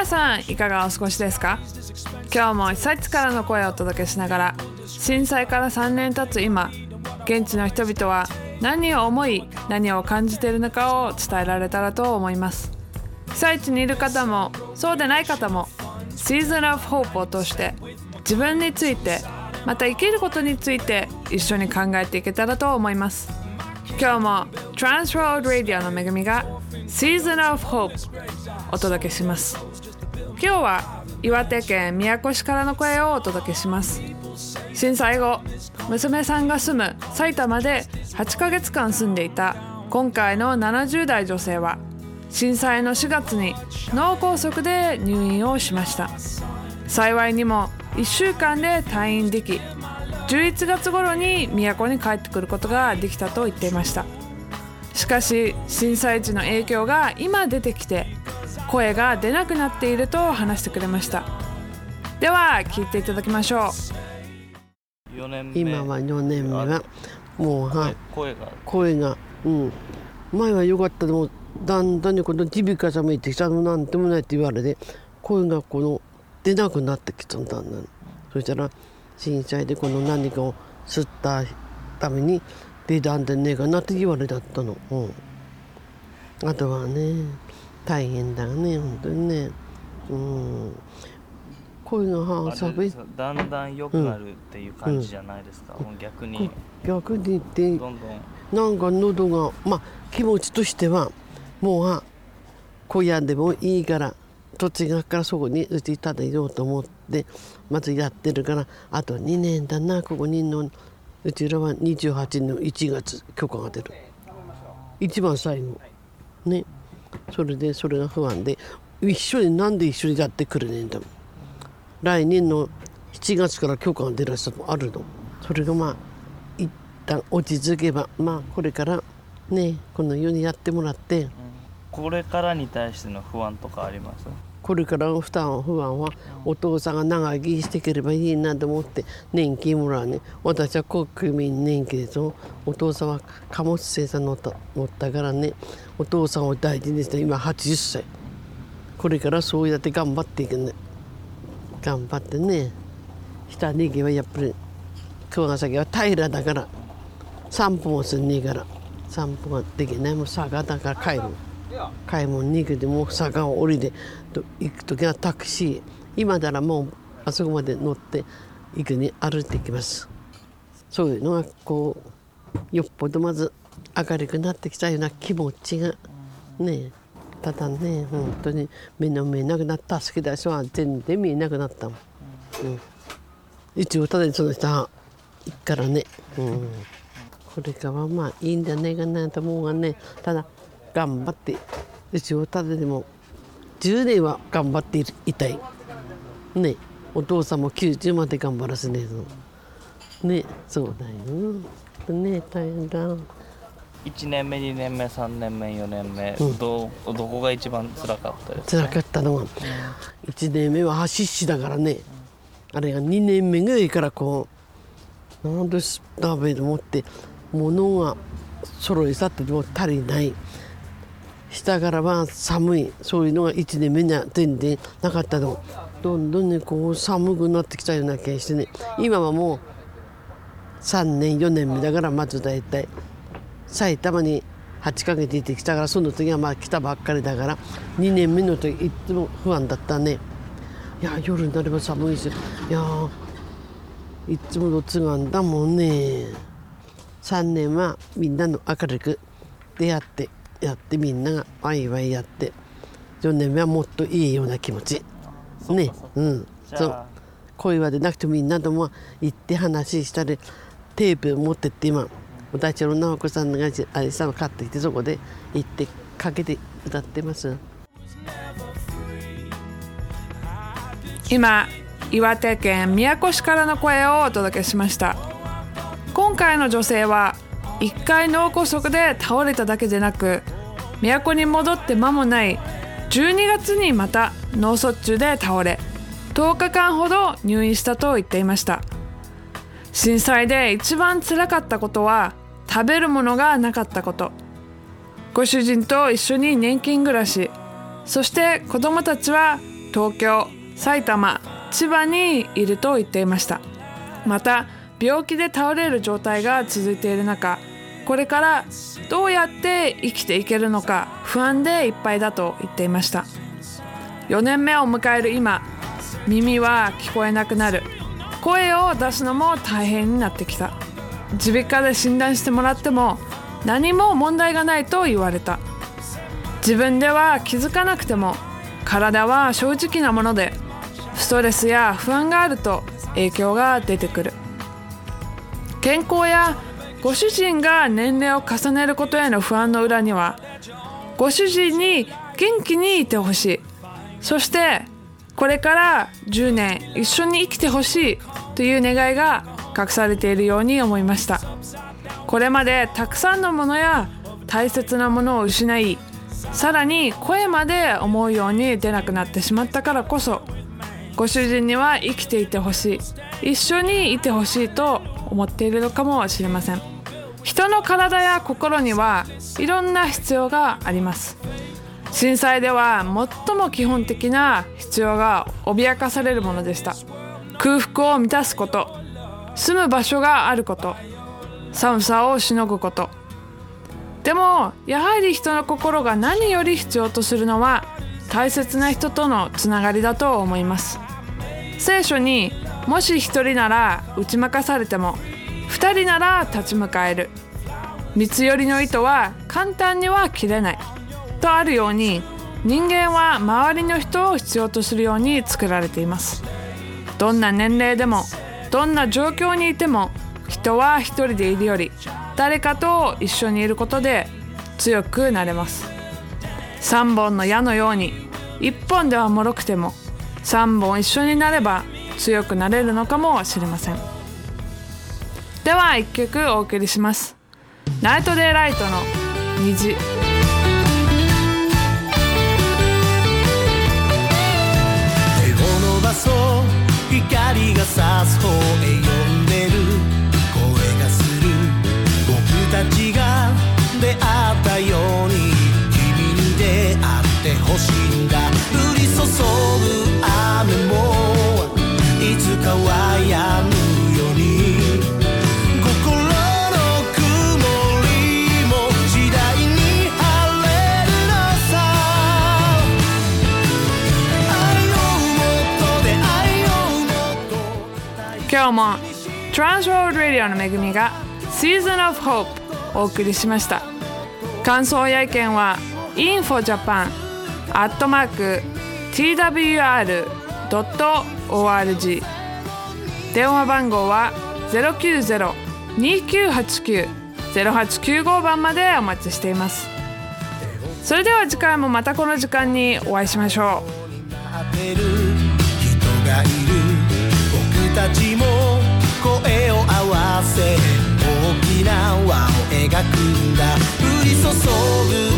皆さんいかがお過ごしですか？今日も被災地からの声をお届けしながら震災から3年経つ今現地の人々は何を思い何を感じているのかを伝えられたらと思います。被災地にいる方もそうでない方も Season of Hope を通して自分についてまた生きることについて一緒に考えていけたらと思います。今日も Transroad Radio の恵みが Season of Hope お届けします。今日は岩手県宮古市からの声をお届けします。震災後娘さんが住む埼玉で8ヶ月間住んでいた今回の70代女性は震災の4月に脳梗塞で入院をしました。幸いにも1週間で退院でき11月頃に都に帰ってくることができたと言っていました。しかし震災時の影響が今出てきて声が出なくなっていると話してくれました。では聞いていただきましょう。今は4年目がもうはい声が。声がうん。前は良かった。でもだんだんにこの耳鼻科さんも行ってきた。のなんてもないって言われて声がこの出なくなってきたんだ。んだんそしたら震災でこの何かを吸ったために出たんでねえかなって言われだったの、うん、あとはね大変だね本当にね。うん。声がはああさべれですかだんだん良くなるっていう感じじゃないですか、もう逆に。逆に言ってどんどん。なんか喉がまあ気持ちとしてはもうは小屋でもいいから土地がからそこにうち建てようと思ってまずやってるからあと2年だなここにいんのうちらは28の1月許可が出る。一番最後。ね。それでそれが不安で。一緒になんで一緒にやってくれねえんだもん来年の7月から許可が出るやつもあるの。それがまあ一旦落ち着けばまあこれからねこのようにやってもらって。これからに対しての不安とかあります？これからの負担不安はお父さんが長生きしていければいいなと思って年金もらうね。私は国民年金ですお父さんは貨物生産乗った乗ったからねお父さんを大事にして今80歳。これからそうやって頑張っていくね。頑張ってね。下に行けばやっぱり熊ヶ崎は平らだから。散歩もすんねえから。散歩ができない。もう坂だから帰る。買い物に行くでも坂を降りて行く時はタクシー。今ならもうあそこまで乗って行くに歩いていきます。そういうのがこうよっぽどまず明るくなってきたような気持ちがねただね本当に目の見えなくなった好きな人は全然見えなくなったもん、うん、一応ただその人は行くからね、うん、これからはまあいいんじゃないかなと思うがね。ただ頑張って一応ただでも10年は頑張っていたい。ね。お父さんも90まで頑張らせねえのね。そうだよ。ね大変だ。1年目2年目3年目4年目、うん。どうどこが一番辛かったですか？辛かったのは1年目は橋師だからね。あれが2年目ぐらいからこうなんで食べでもって物が揃い去っても足りない下からは寒いそういうのが1年目には全然なかったの。どんどんねこう寒くなってきたような気がしてね。今はもう3年4年目だからまず大体。埼玉に8ヶ月行ってきたからその時はまあ来たばっかりだから2年目の時いつも不安だったね。いや夜になれば寒いしいやいつものつがんだもんね。3年はみんなの明るく出会って。やってみんながワイワイやって4年目はもっといいような気持ち。ね。うん。そう。声は出なくてもみんなとも行って話したりテープ持ってって今私の直子さんがあれさん買ってきてそこで行ってかけて歌ってます。今岩手県宮古市からの声をお届けしました。今回の女性は1回脳梗塞で倒れただけでなく都に戻って間もない12月にまた脳卒中で倒れ10日間ほど入院したと言っていました。震災で一番辛かったことは食べるものがなかったこと。ご主人と一緒に年金暮らしそして子供たちは東京埼玉千葉にいると言っていました。また病気で倒れる状態が続いている中これからどうやって生きていけるのか不安でいっぱいだと言っていました。4年目を迎える今耳は聞こえなくなる。声を出すのも大変になってきた。耳鼻科で診断してもらっても何も問題がないと言われた。自分では気づかなくても体は正直なものでストレスや不安があると影響が出てくる。健康やご主人が年齢を重ねることへの不安の裏にはご主人に元気にいてほしい。そしてこれから10年一緒に生きてほしいという願いが隠されているように思いました。これまでたくさんのものや大切なものを失いさらに声まで思うように出なくなってしまったからこそご主人には生きていてほしい一緒にいてほしいと思っているのかもしれません。人の体や心にはいろんな必要があります。震災では最も基本的な必要が脅かされるものでした。空腹を満たすこと。住む場所があること。寒さをしのぐこと。でもやはり人の心が何より必要とするのは大切な人とのつながりだと思います。聖書にもし一人なら打ち負かされても二人なら立ち向かえる。三つ寄りの糸は簡単には切れないとあるように人間は周りの人を必要とするように作られています。どんな年齢でもどんな状況にいても人は一人でいるより誰かと一緒にいることで強くなれます。3本の矢のように1本では脆くても3本一緒になれば強くなれるのかもしれません。では1曲お送りします。ナイトデイライトの虹。手を伸ばそう。光が差す方へよと今日も Transworld Radio の恵みが Season of Hope お送りしました。感想や意見は infojapan アットマーク twr.org 電話番号は090-2989-0895番までお待ちしています。それでは次回もまたこの時間にお会いしましょう。くんだ。降り注ぐ